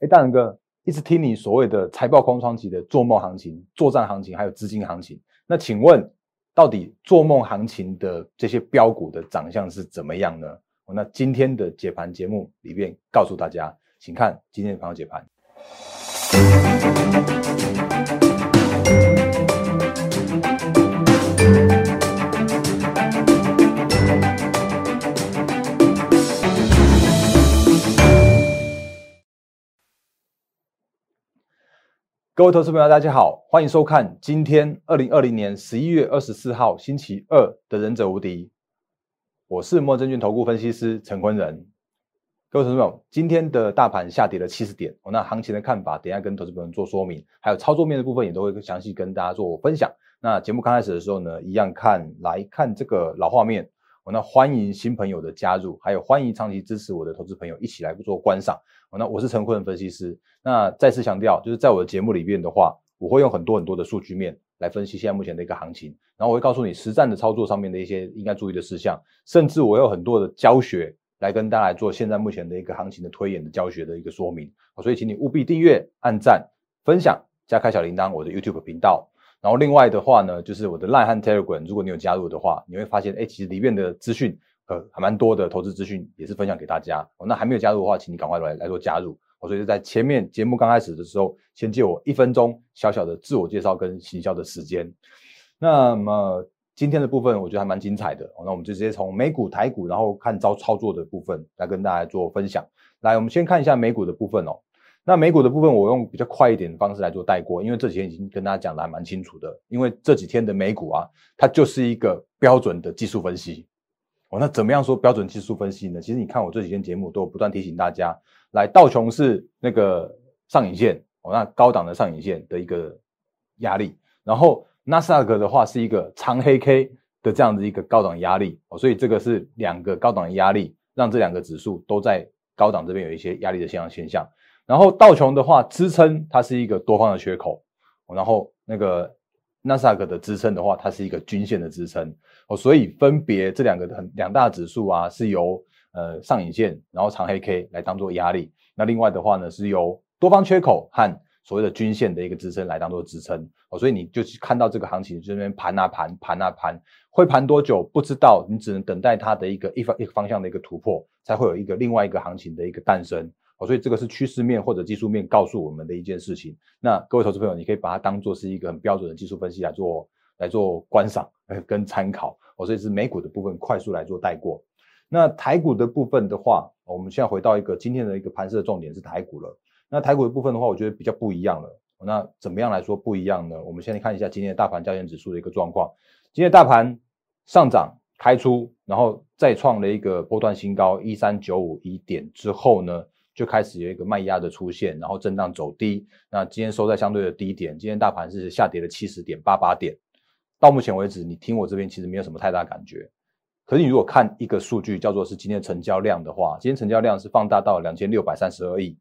哎，大仁哥，一直听你所谓的财报空窗期的做梦行情、作战行情，还有资金行情。那请问，到底做梦行情的这些标股的长相是怎么样呢？那今天的解盘节目里面告诉大家，请看今天的朋友解盘。各位投资朋友，大家好，欢迎收看今天二零二零年十一月二十四号星期二的《忍者无敌》，我是莫证券投顾分析师陈坤仁。各位投资朋友，今天的大盘下跌了七十点，那行情的看法，等下跟投资朋友做说明，还有操作面的部分也都会详细跟大家做分享。那节目刚开始的时候呢，一样看来看这个老画面。我那欢迎新朋友的加入，还有欢迎长期支持我的投资朋友一起来做观赏。我那我是陈坤分析师。那再次强调，就是在我的节目里面的话，我会用很多很多的数据面来分析现在目前的一个行情，然后我会告诉你实战的操作上面的一些应该注意的事项，甚至我有很多的教学来跟大家来做现在目前的一个行情的推演的教学的一个说明。所以请你务必订阅、按赞、分享加开小铃铛我的 YouTube 频道。然后另外的话呢，就是我的 Line 和 Telegram，如果你有加入的话，你会发现，哎，其实里面的资讯，呃，还蛮多的投资资讯，也是分享给大家。哦，那还没有加入的话，请你赶快来来做加入。哦，所以在前面节目刚开始的时候，先借我一分钟小小的自我介绍跟行销的时间。那么今天的部分，我觉得还蛮精彩的。哦，那我们就直接从美股、台股，然后看招操作的部分来跟大家做分享。来，我们先看一下美股的部分哦。那美股的部分，我用比较快一点的方式来做带过，因为这几天已经跟大家讲的还蛮清楚的。因为这几天的美股啊，它就是一个标准的技术分析。哦，那怎么样说标准技术分析呢？其实你看我这几天节目都有不断提醒大家，来道琼是那个上影线，哦，那高档的上影线的一个压力，然后纳斯达克的话是一个长黑 K 的这样子一个高档压力，哦，所以这个是两个高档的压力，让这两个指数都在高档这边有一些压力的现象现象。然后道琼的话，支撑它是一个多方的缺口，然后那个纳斯达克的支撑的话，它是一个均线的支撑。哦，所以分别这两个很两大指数啊，是由呃上影线，然后长黑 K 来当做压力，那另外的话呢，是由多方缺口和所谓的均线的一个支撑来当做支撑。哦，所以你就看到这个行情这边盘啊盘盘啊盘，会盘多久不知道，你只能等待它的一个一方一个方向的一个突破，才会有一个另外一个行情的一个诞生。哦，所以这个是趋势面或者技术面告诉我们的一件事情。那各位投资朋友，你可以把它当做是一个很标准的技术分析来做来做观赏跟参考。哦，所以是美股的部分快速来做带过。那台股的部分的话，我们现在回到一个今天的一个盘势的重点是台股了。那台股的部分的话，我觉得比较不一样了。那怎么样来说不一样呢？我们先来看一下今天的大盘交易指数的一个状况。今天大盘上涨开出，然后再创了一个波段新高一三九五一点之后呢？就开始有一个卖压的出现，然后震荡走低。那今天收在相对的低点，今天大盘是下跌了七十点八八点。到目前为止，你听我这边其实没有什么太大感觉。可是你如果看一个数据，叫做是今天成交量的话，今天成交量是放大到两千六百三十二亿。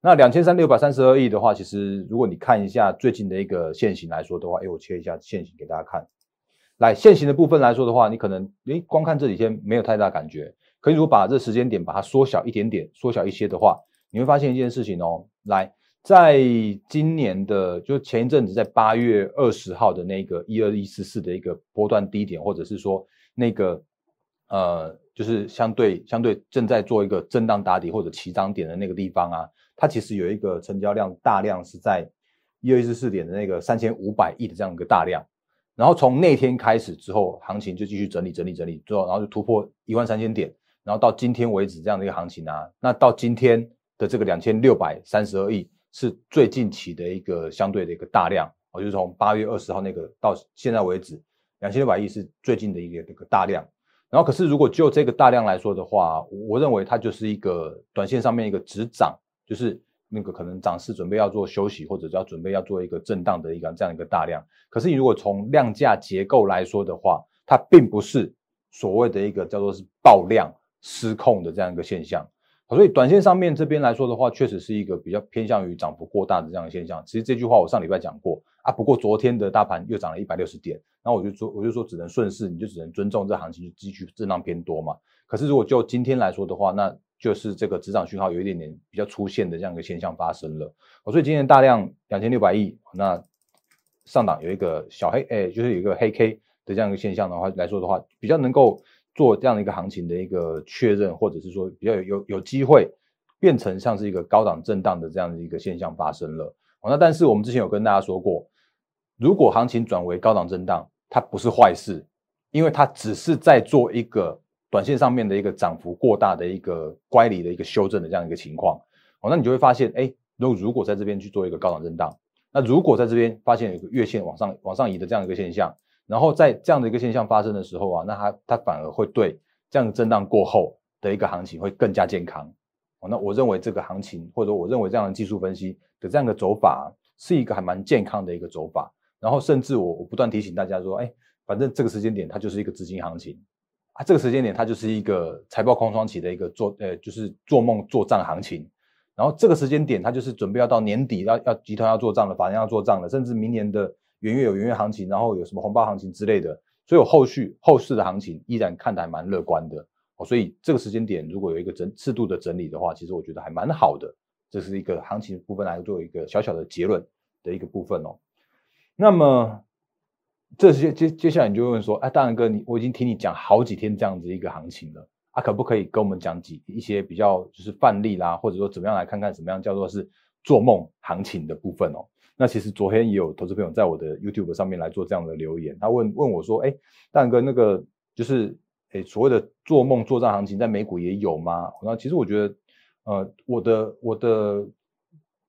那两千三六百三十二亿的话，其实如果你看一下最近的一个线型来说的话，哎，我切一下线型给大家看。来，线型的部分来说的话，你可能诶光看这几天没有太大感觉。可以，如果把这时间点把它缩小一点点，缩小一些的话，你会发现一件事情哦。来，在今年的就前一阵子，在八月二十号的那个一二一四四的一个波段低点，或者是说那个呃，就是相对相对正在做一个震荡打底或者起涨点的那个地方啊，它其实有一个成交量大量是在一二一四四点的那个三千五百亿的这样一个大量。然后从那天开始之后，行情就继续整理整理整理，最后然后就突破一万三千点。然后到今天为止这样的一个行情啊，那到今天的这个两千六百三十二亿是最近期的一个相对的一个大量，我就是从八月二十号那个到现在为止，两千六百亿是最近的一个这个大量。然后可是如果就这个大量来说的话，我认为它就是一个短线上面一个止涨，就是那个可能涨势准备要做休息，或者要准备要做一个震荡的一个这样一个大量。可是你如果从量价结构来说的话，它并不是所谓的一个叫做是爆量。失控的这样一个现象，所以短线上面这边来说的话，确实是一个比较偏向于涨幅过大的这样的现象。其实这句话我上礼拜讲过啊，不过昨天的大盘又涨了一百六十点，那我就说我就说只能顺势，你就只能尊重这行情就继续震荡偏多嘛。可是如果就今天来说的话，那就是这个止涨讯号有一点点比较出现的这样一个现象发生了。所以今天大量两千六百亿，那上档有一个小黑，哎，就是有一个黑 K 的这样一个现象的话来说的话，比较能够做这样的一个行情的一个确认，或者是说比较有有有机会变成像是一个高档震荡的这样的一个现象发生了。哦，那但是我们之前有跟大家说过，如果行情转为高档震荡，它不是坏事，因为它只是在做一个短线上面的一个涨幅过大的一个乖离的一个修正的这样一个情况。哦，那你就会发现，哎，如如果在这边去做一个高档震荡。那如果在这边发现有个月线往上往上移的这样一个现象，然后在这样的一个现象发生的时候啊，那它它反而会对这样震荡过后的一个行情会更加健康。哦，那我认为这个行情或者我认为这样的技术分析的这样的走法是一个还蛮健康的一个走法。然后甚至我我不断提醒大家说，哎，反正这个时间点它就是一个资金行情啊，这个时间点它就是一个财报空窗期的一个做呃就是做梦做账行情。然后这个时间点，它就是准备要到年底，要要集团要做账了，法人要做账了，甚至明年的元月有元月行情，然后有什么红包行情之类的，所以我后续后市的行情依然看得还蛮乐观的哦。所以这个时间点如果有一个整适度的整理的话，其实我觉得还蛮好的。这是一个行情部分来做一个小小的结论的一个部分哦。那么这些接接下来你就问说，哎，大然哥，你我已经听你讲好几天这样子一个行情了。他可不可以跟我们讲几一些比较就是范例啦，或者说怎么样来看看怎么样叫做是做梦行情的部分哦？那其实昨天也有投资朋友在我的 YouTube 上面来做这样的留言，他问问我说：“哎，蛋哥，那个就是哎所谓的做梦做账行情在美股也有吗？”那其实我觉得，呃，我的我的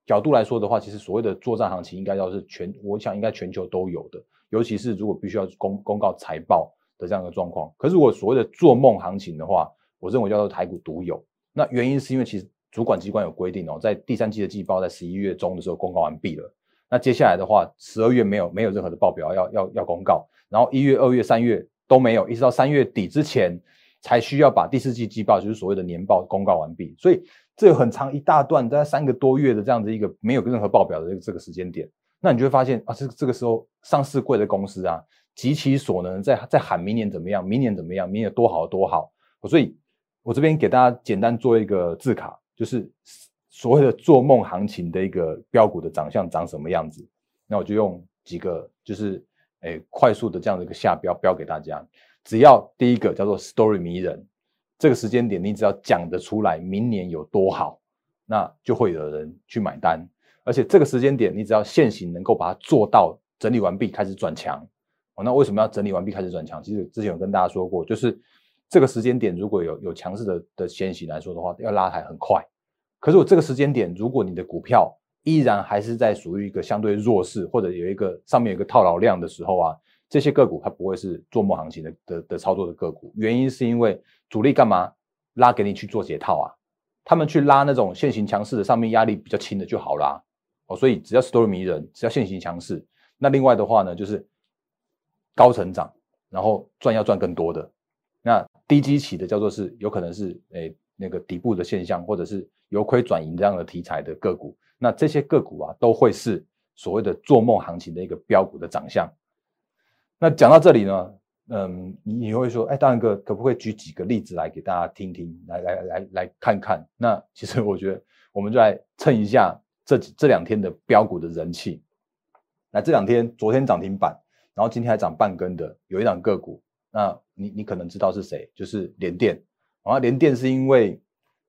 角度来说的话，其实所谓的做账行情应该要是全，我想应该全球都有的，尤其是如果必须要公公告财报的这样的状况。可是如果所谓的做梦行情的话，我认为叫做台股独有，那原因是因为其实主管机关有规定哦，在第三季的季报在十一月中的时候公告完毕了，那接下来的话十二月没有没有任何的报表要要要公告，然后一月、二月、三月都没有，一直到三月底之前才需要把第四季季报，就是所谓的年报公告完毕，所以这有很长一大段，在三个多月的这样子一个没有任何报表的这个这个时间点，那你就会发现啊，这这个时候上市贵的公司啊，极其所能在在喊明年怎么样，明年怎么样，明年多好多好，所以。我这边给大家简单做一个字卡，就是所谓的做梦行情的一个标股的长相长什么样子。那我就用几个，就是诶快速的这样的一个下标标给大家。只要第一个叫做 story 迷人，这个时间点你只要讲得出来明年有多好，那就会有人去买单。而且这个时间点你只要现行能够把它做到整理完毕开始转强。哦，那为什么要整理完毕开始转强？其实之前有跟大家说过，就是。这个时间点如果有有强势的的先行来说的话，要拉抬很快。可是我这个时间点，如果你的股票依然还是在属于一个相对弱势，或者有一个上面有一个套牢量的时候啊，这些个股它不会是做梦行情的的的操作的个股。原因是因为主力干嘛拉给你去做解套啊？他们去拉那种现行强势的，上面压力比较轻的就好啦。哦，所以只要 story 迷人，只要现行强势，那另外的话呢，就是高成长，然后赚要赚更多的。那低基期的叫做是有可能是诶那个底部的现象，或者是由亏转盈这样的题材的个股，那这些个股啊都会是所谓的做梦行情的一个标股的长相。那讲到这里呢，嗯，你会说，哎，大然哥可不可以举几个例子来给大家听听，来来来来看看？那其实我觉得我们就来蹭一下这这两天的标股的人气。那这两天昨天涨停板，然后今天还涨半根的，有一档个股。那你你可能知道是谁，就是联电。然后联电是因为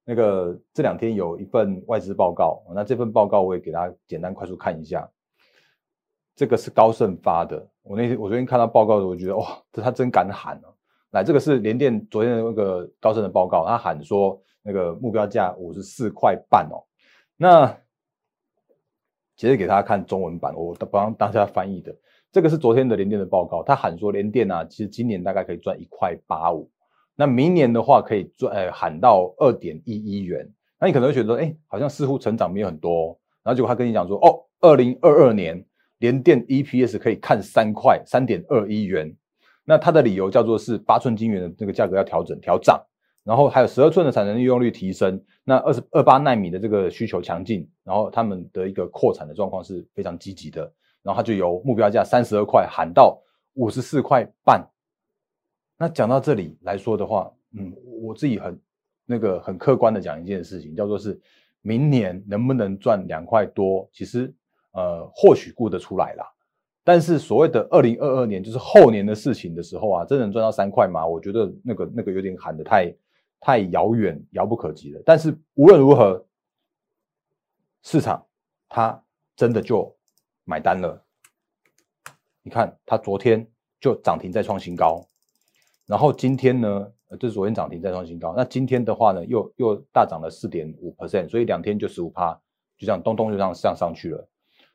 那个这两天有一份外资报告，那这份报告我也给大家简单快速看一下。这个是高盛发的，我那天我昨天看到报告的时候，我觉得哇，这他真敢喊啊！来，这个是联电昨天的那个高盛的报告，他喊说那个目标价五十四块半哦。那其实给大家看中文版，我帮大家翻译的。这个是昨天的联电的报告，他喊说联电啊，其实今年大概可以赚一块八五，那明年的话可以赚，呃，喊到二点一一元。那你可能会觉得，哎，好像似乎成长没有很多。哦然后结果他跟你讲说，哦，二零二二年联电 EPS 可以看三块三点二一元。那他的理由叫做是八寸晶圆的这个价格要调整调涨，然后还有十二寸的产能利用率提升，那二十二八纳米的这个需求强劲，然后他们的一个扩产的状况是非常积极的。然后他就由目标价三十二块喊到五十四块半。那讲到这里来说的话，嗯，我自己很那个很客观的讲一件事情，叫做是明年能不能赚两块多，其实呃或许估得出来啦。但是所谓的二零二二年就是后年的事情的时候啊，真能赚到三块吗？我觉得那个那个有点喊的太太遥远、遥不可及了。但是无论如何，市场它真的就买单了。你看，它昨天就涨停再创新高，然后今天呢，这是昨天涨停再创新高。那今天的话呢，又又大涨了四点五 percent，所以两天就十五趴，就这样咚咚就这样上上去了。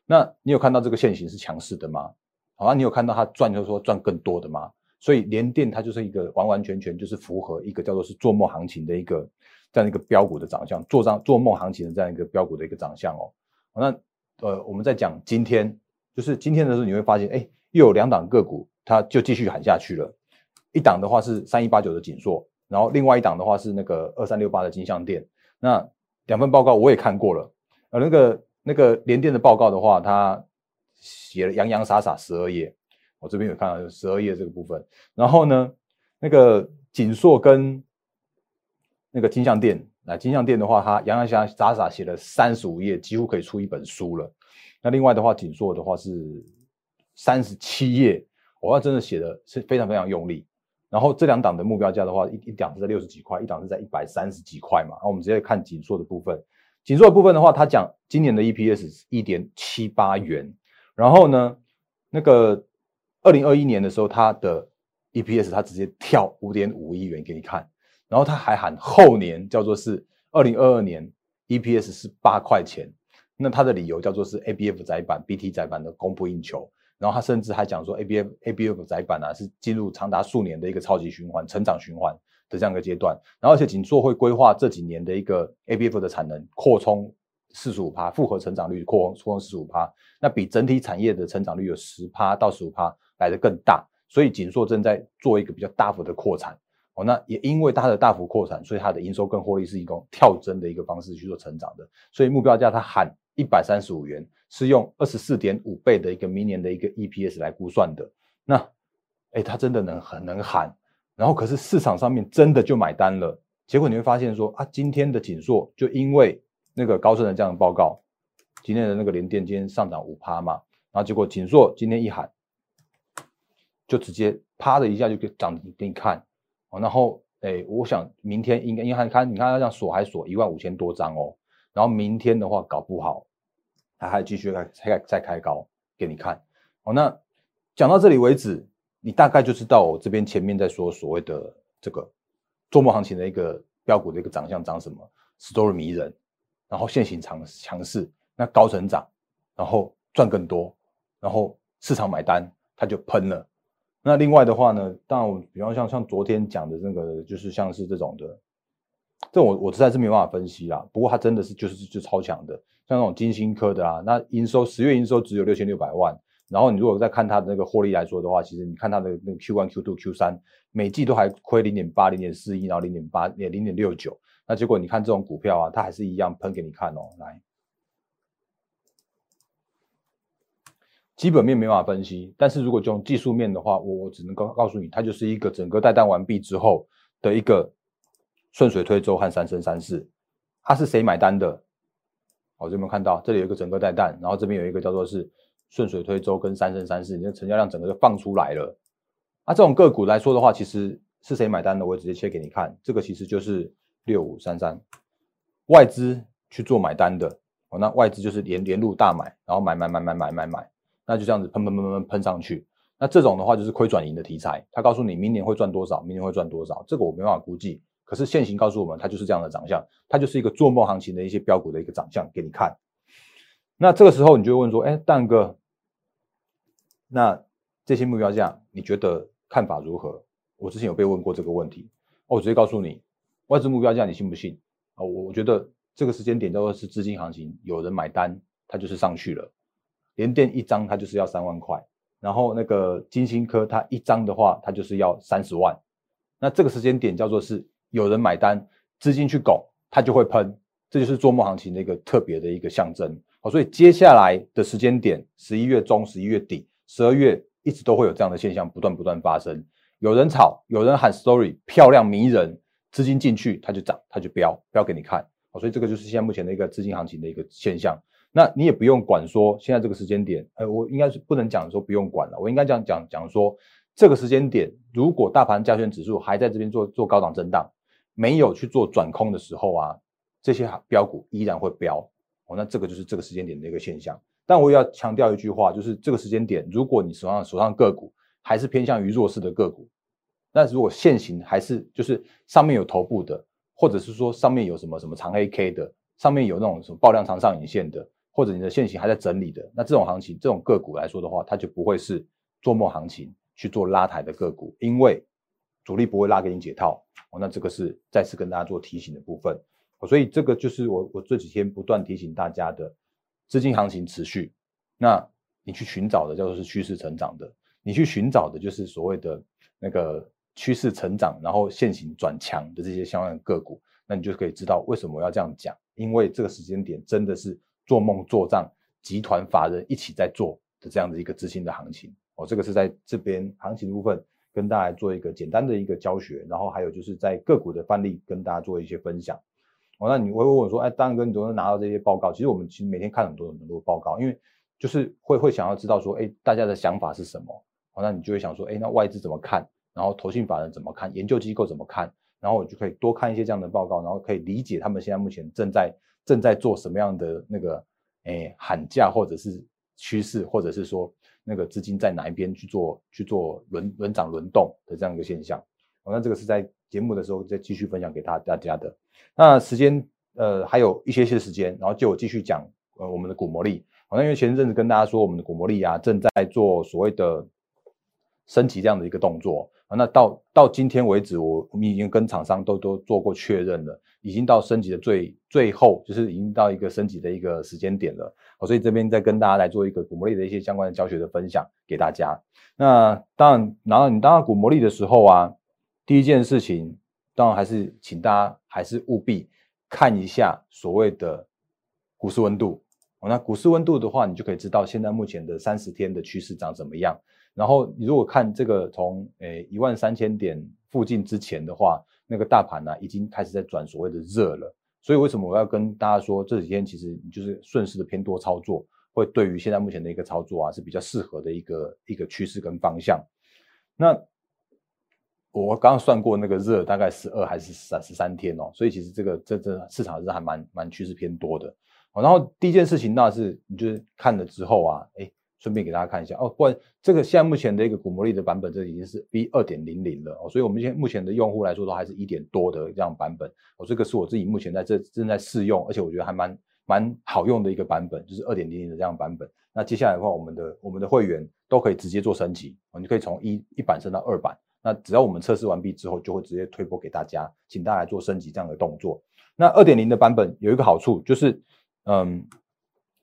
那你有看到这个线型是强势的吗？好，你有看到它赚就是说赚更多的吗？所以联电它就是一个完完全全就是符合一个叫做是做梦行情的一个这样一个标股的长相，做上做梦行情的这样一个标股的一个长相哦。那呃，我们在讲今天，就是今天的时候你会发现，哎，又有两档个股，它就继续喊下去了。一档的话是三一八九的锦硕，然后另外一档的话是那个二三六八的金相店。那两份报告我也看过了，呃，那个。那个联电的报告的话，他写了洋洋洒洒十二页，我这边有看到十二页这个部分。然后呢，那个锦硕跟那个金相店，那金相店的话，它洋洋洒洒洒写了三十五页，几乎可以出一本书了。那另外的话，锦硕的话是三十七页，我要真的写的是非常非常用力。然后这两档的目标价的话，一一档是在六十几块，一档是在一百三十几块嘛。那我们直接看紧缩的部分。紧缩的部分的话，他讲今年的 EPS 是一点七八元，然后呢，那个二零二一年的时候，它的 EPS 它直接跳五点五亿元给你看，然后他还喊后年叫做是二零二二年 EPS 是八块钱，那他的理由叫做是 ABF 窄板 BT 窄板的供不应求，然后他甚至还讲说 ABF ABF 窄板啊是进入长达数年的一个超级循环成长循环。的这样一个阶段，然后而且锦硕会规划这几年的一个 A B F 的产能扩充四十五趴，复合成长率扩扩充四十五趴，那比整体产业的成长率有十趴到十五趴来的更大，所以锦硕正在做一个比较大幅的扩产。哦，那也因为它的大幅扩产，所以它的营收跟获利是一种跳增的一个方式去做成长的，所以目标价它喊一百三十五元，是用二十四点五倍的一个明年的一个 E P S 来估算的，那哎，它真的能很能喊。然后可是市场上面真的就买单了，结果你会发现说啊，今天的锦硕就因为那个高盛的这样的报告，今天的那个联电今天上涨五趴嘛，然后结果锦硕今天一喊，就直接啪的一下就给涨给你看，哦，然后哎，我想明天应该因为看你看它这样锁还锁一万五千多张哦，然后明天的话搞不好，它还继续再再再开高给你看，哦，那讲到这里为止。你大概就知道我这边前面在说所谓的这个周末行情的一个标股的一个长相长什么，story 迷人，然后现行强强势，那高成长，然后赚更多，然后市场买单，它就喷了。那另外的话呢，当然我比方像像昨天讲的那个，就是像是这种的，这我我实在是没办法分析啦。不过它真的是就是就超强的，像那种金星科的啊，那营收十月营收只有六千六百万。然后你如果再看它的那个获利来说的话，其实你看它的那个 Q one、Q two、Q 三，每季都还亏零点八、零点四一，然后零点八、也零点六九。那结果你看这种股票啊，它还是一样喷给你看哦。来，基本面没办法分析，但是如果从技术面的话，我我只能告告诉你，它就是一个整个带弹完毕之后的一个顺水推舟和三生三世。它是谁买单的？好，有没有看到？这里有一个整个带弹，然后这边有一个叫做是。顺水推舟跟三生三世，你的成交量整个就放出来了。那这种个股来说的话，其实是谁买单的？我直接切给你看，这个其实就是六五三三，外资去做买单的。哦，那外资就是连连入大买，然后买买买买买买买，那就这样子喷喷喷喷喷上去。那这种的话就是亏转盈的题材，他告诉你明年会赚多少，明年会赚多少，这个我没办法估计。可是现行告诉我们，它就是这样的长相，它就是一个做梦行情的一些标股的一个长相给你看。那这个时候你就会问说，哎，蛋哥，那这些目标价你觉得看法如何？我之前有被问过这个问题，我直接告诉你，外资目标价你信不信？啊，我我觉得这个时间点叫做是资金行情，有人买单，它就是上去了。连电一张它就是要三万块，然后那个金星科它一张的话，它就是要三十万。那这个时间点叫做是有人买单，资金去拱，它就会喷，这就是做梦行情的一个特别的一个象征。好，所以接下来的时间点，十一月中、十一月底、十二月，一直都会有这样的现象不断不断发生。有人炒，有人喊 story 漂亮迷人，资金进去它就涨，它就飙，飙给你看。好，所以这个就是现在目前的一个资金行情的一个现象。那你也不用管说现在这个时间点，呃，我应该是不能讲说不用管了，我应该讲讲讲说这个时间点，如果大盘加权指数还在这边做做高档震荡，没有去做转空的时候啊，这些标股依然会飙。哦，那这个就是这个时间点的一个现象。但我也要强调一句话，就是这个时间点，如果你手上手上个股还是偏向于弱势的个股，那如果现行还是就是上面有头部的，或者是说上面有什么什么长 A K 的，上面有那种什么爆量长上影线的。或者你的现行还在整理的，那这种行情，这种个股来说的话，它就不会是做梦行情去做拉抬的个股，因为主力不会拉给你解套哦。那这个是再次跟大家做提醒的部分，所以这个就是我我这几天不断提醒大家的，资金行情持续，那你去寻找的叫做是趋势成长的，你去寻找的就是所谓的那个趋势成长，然后现行转强的这些相关的个股，那你就可以知道为什么要这样讲，因为这个时间点真的是。做梦做账，集团法人一起在做的这样的一个资金的行情哦，这个是在这边行情的部分跟大家做一个简单的一个教学，然后还有就是在个股的范例跟大家做一些分享哦。那你会问我说，哎，大哥，你怎么拿到这些报告？其实我们其实每天看很多很多报告，因为就是会会想要知道说，哎，大家的想法是什么？哦，那你就会想说，哎，那外资怎么看？然后投信法人怎么看？研究机构怎么看？然后我就可以多看一些这样的报告，然后可以理解他们现在目前正在。正在做什么样的那个诶喊价，或者是趋势，或者是说那个资金在哪一边去做去做轮轮涨轮动的这样一个现象。哦，那这个是在节目的时候再继续分享给大大家的。那时间呃还有一些些时间，然后就我继续讲呃我们的股魔力。好，那因为前阵子跟大家说我们的股魔力啊正在做所谓的升级这样的一个动作。啊，那到到今天为止，我我们已经跟厂商都都做过确认了，已经到升级的最最后，就是已经到一个升级的一个时间点了。好，所以这边再跟大家来做一个股魔力的一些相关的教学的分享给大家。那当然然后你当到股魔力的时候啊，第一件事情，当然还是请大家还是务必看一下所谓的股市温度。那股市温度的话，你就可以知道现在目前的三十天的趋势长怎么样。然后你如果看这个从诶一万三千点附近之前的话，那个大盘呢已经开始在转所谓的热了。所以为什么我要跟大家说这几天其实你就是顺势的偏多操作，会对于现在目前的一个操作啊是比较适合的一个一个趋势跟方向。那我刚刚算过那个热大概十二还是三十三天哦，所以其实这个这这市场是还蛮蛮趋势偏多的。然后第一件事情那是你就是看了之后啊，哎。顺便给大家看一下哦，不然这个现在目前的一个古魔力的版本，这已经是 V 二点零零了哦，所以我们现在目前的用户来说，都还是一点多的这样版本哦。这个是我自己目前在这正在试用，而且我觉得还蛮蛮好用的一个版本，就是二点零零的这样版本。那接下来的话，我们的我们的会员都可以直接做升级哦，你可以从一一版升到二版。那只要我们测试完毕之后，就会直接推播给大家，请大家做升级这样的动作。那二点零的版本有一个好处就是，嗯，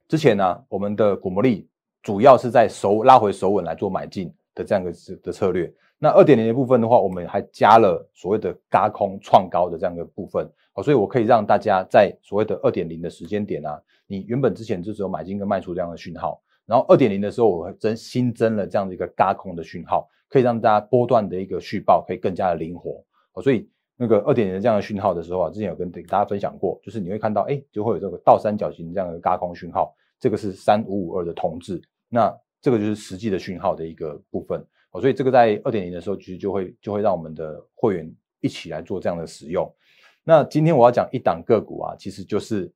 之前呢，我们的古魔力。主要是在手拉回手稳来做买进的这样一个的策略。那二点零的部分的话，我们还加了所谓的嘎空创高的这样一个部分，好，所以我可以让大家在所谓的二点零的时间点啊，你原本之前就只有买进跟卖出这样的讯号，然后二点零的时候，我会增新增了这样的一个嘎空的讯号，可以让大家波段的一个续报可以更加的灵活。好，所以那个二点零这样的讯号的时候啊，之前有跟大家分享过，就是你会看到，哎，就会有这个倒三角形这样的嘎空讯号，这个是三五五二的同志。那这个就是实际的讯号的一个部分哦，所以这个在二点零的时候，其实就会就会让我们的会员一起来做这样的使用。那今天我要讲一档个股啊，其实就是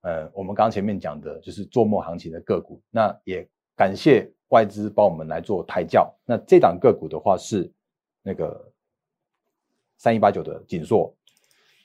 呃我们刚前面讲的，就是做梦行情的个股。那也感谢外资帮我们来做抬轿。那这档个股的话是那个三一八九的锦硕。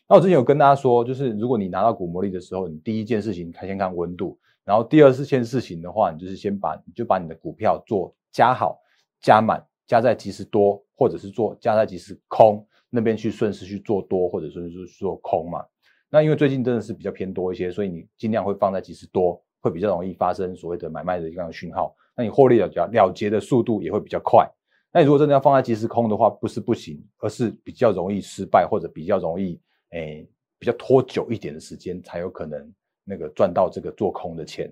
那我之前有跟大家说，就是如果你拿到股魔力的时候，你第一件事情看先看温度。然后第二件事情的话，你就是先把你就把你的股票做加好、加满、加在即时多，或者是做加在即时空那边去顺势去做多，或者说是做空嘛。那因为最近真的是比较偏多一些，所以你尽量会放在即时多，会比较容易发生所谓的买卖的一个讯号。那你获利了了了结的速度也会比较快。那你如果真的要放在即时空的话，不是不行，而是比较容易失败，或者比较容易诶比较拖久一点的时间才有可能。那个赚到这个做空的钱，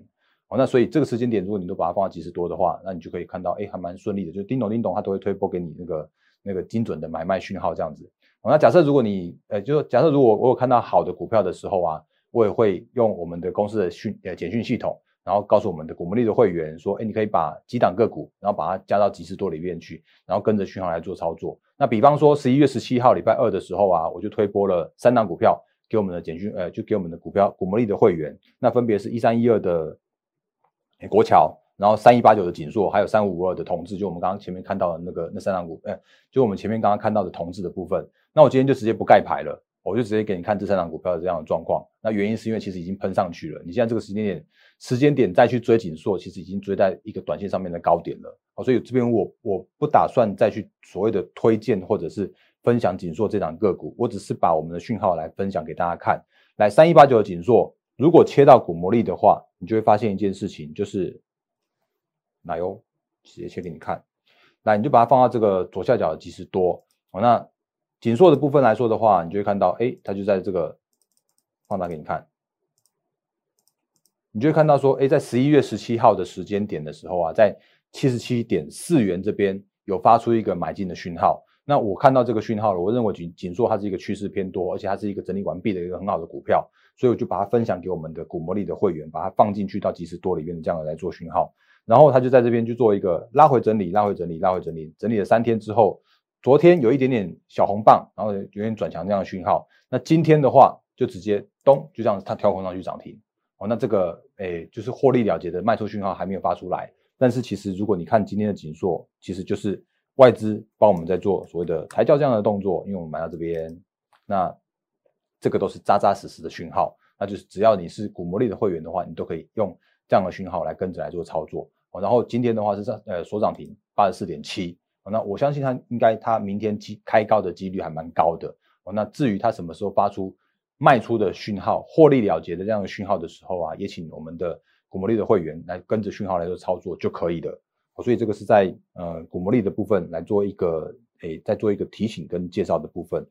哦，那所以这个时间点，如果你都把它放到几十多的话，那你就可以看到，哎，还蛮顺利的，就叮咚叮咚，它都会推播给你那个那个精准的买卖讯号这样子。那假设如果你呃，就假设如果我有看到好的股票的时候啊，我也会用我们的公司的讯呃简讯系统，然后告诉我们的股魔力的会员说，哎，你可以把几档个股，然后把它加到即时多里面去，然后跟着讯号来做操作。那比方说十一月十七号礼拜二的时候啊，我就推播了三档股票给我们的简讯，呃，就给我们的股票股魔力的会员，那分别是一三一二的国桥。然后三一八九的锦硕，还有三五五二的同志，就我们刚刚前面看到的那个那三档股，哎，就我们前面刚刚看到的同志的部分。那我今天就直接不盖牌了，我就直接给你看这三档股票的这样的状况。那原因是因为其实已经喷上去了，你现在这个时间点时间点再去追锦硕，其实已经追在一个短线上面的高点了。好，所以这边我我不打算再去所谓的推荐或者是分享锦硕这档个股，我只是把我们的讯号来分享给大家看。来三一八九的锦硕，如果切到股魔力的话，你就会发现一件事情，就是。奶油，直接切给你看。来，你就把它放到这个左下角的即时多。哦，那紧缩的部分来说的话，你就会看到，哎，它就在这个放大给你看。你就会看到说，哎，在十一月十七号的时间点的时候啊，在七十七点四元这边有发出一个买进的讯号。那我看到这个讯号了，我认为紧紧缩它是一个趋势偏多，而且它是一个整理完毕的一个很好的股票，所以我就把它分享给我们的股魔力的会员，把它放进去到即时多里面这样来做讯号。然后他就在这边去做一个拉回整理，拉回整理，拉回整理，整理了三天之后，昨天有一点点小红棒，然后有点转强这样的讯号。那今天的话，就直接咚，就这样它跳空上去涨停。哦，那这个诶，就是获利了结的卖出讯号还没有发出来。但是其实如果你看今天的紧缩，其实就是外资帮我们在做所谓的抬轿这样的动作，因为我们买到这边，那这个都是扎扎实实的讯号。那就是只要你是股魔力的会员的话，你都可以用这样的讯号来跟着来做操作。然后今天的话是上呃所涨停八十四点七，那我相信它应该它明天机开高的几率还蛮高的。哦，那至于它什么时候发出卖出的讯号、获利了结的这样的讯号的时候啊，也请我们的股魔力的会员来跟着讯号来做操作就可以了。所以这个是在呃股魔力的部分来做一个诶，再做一个提醒跟介绍的部分。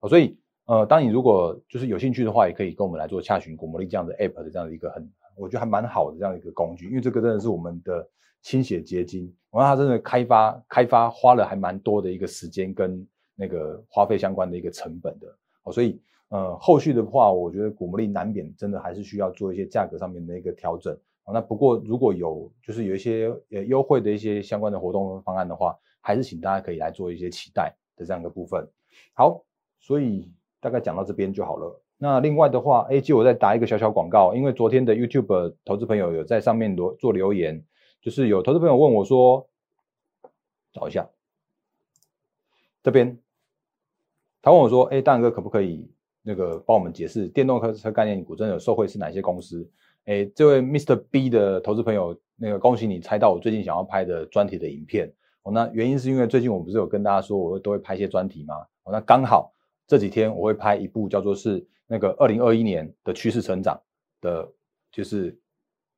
哦所以呃，当你如果就是有兴趣的话，也可以跟我们来做洽询股魔力这样的 app 的这样的一个很。我觉得还蛮好的这样一个工具，因为这个真的是我们的心血结晶。我看它真的开发开发花了还蛮多的一个时间跟那个花费相关的一个成本的。哦，所以呃后续的话，我觉得古魔力难免真的还是需要做一些价格上面的一个调整。那不过如果有就是有一些呃优惠的一些相关的活动方案的话，还是请大家可以来做一些期待的这样一个部分。好，所以大概讲到这边就好了。那另外的话，，A G，我再打一个小小广告，因为昨天的 YouTube 投资朋友有在上面留做留言，就是有投资朋友问我说，找一下这边，他问我说，哎，大哥可不可以那个帮我们解释电动车概念股真的有受惠是哪些公司？哎，这位 Mr. B 的投资朋友，那个恭喜你猜到我最近想要拍的专题的影片。哦，那原因是因为最近我不是有跟大家说，我会都会拍一些专题吗？哦，那刚好这几天我会拍一部叫做是。那个二零二一年的趋势成长的，就是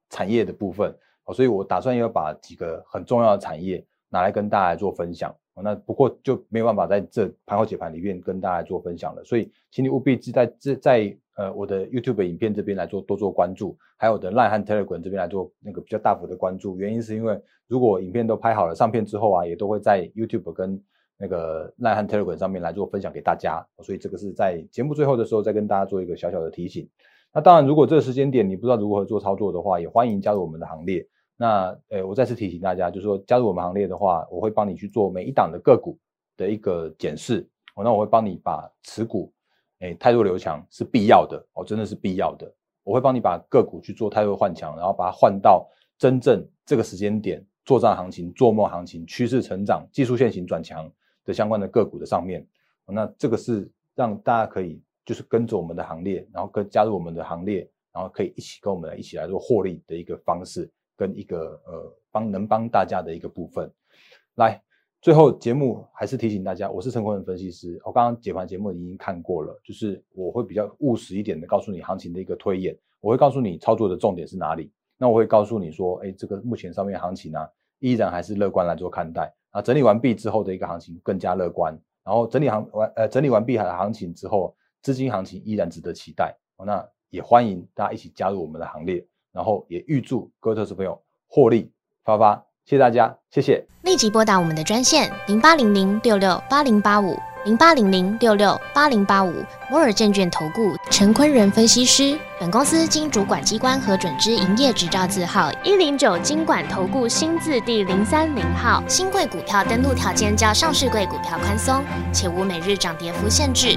产业的部分哦，所以我打算要把几个很重要的产业拿来跟大家做分享那不过就没有办法在这盘后解盘里面跟大家做分享了，所以请你务必在在在呃我的 YouTube 影片这边来做多做关注，还有的 Line 和 Telegram 这边来做那个比较大幅的关注。原因是因为如果影片都拍好了上片之后啊，也都会在 YouTube 跟那个奈汉 Telegram 上面来做分享给大家，所以这个是在节目最后的时候再跟大家做一个小小的提醒。那当然，如果这个时间点你不知道如何做操作的话，也欢迎加入我们的行列。那呃，我再次提醒大家，就是说加入我们行列的话，我会帮你去做每一档的个股的一个检视。哦，那我会帮你把持股，哎，太弱留强是必要的哦，真的是必要的。我会帮你把个股去做太弱换强，然后把它换到真正这个时间点做账行情、做梦行情、趋势成长、技术线型转强。的相关的个股的上面，那这个是让大家可以就是跟着我们的行列，然后跟加入我们的行列，然后可以一起跟我们一起来做获利的一个方式，跟一个呃帮能帮大家的一个部分。来，最后节目还是提醒大家，我是陈坤文分析师，我刚刚解盘节目已经看过了，就是我会比较务实一点的告诉你行情的一个推演，我会告诉你操作的重点是哪里，那我会告诉你说，哎，这个目前上面行情呢，依然还是乐观来做看待。啊，整理完毕之后的一个行情更加乐观，然后整理行完呃整理完毕的行情之后，资金行情依然值得期待。那也欢迎大家一起加入我们的行列，然后也预祝各位投资朋友获利发发，谢谢大家，谢谢。立即拨打我们的专线零八零零六六八零八五。零八零零六六八零八五摩尔证券投顾陈坤仁分析师。本公司经主管机关核准之营业执照字号一零九金管投顾新字第零三零号。新贵股票登录条件较上市贵股票宽松，且无每日涨跌幅限制。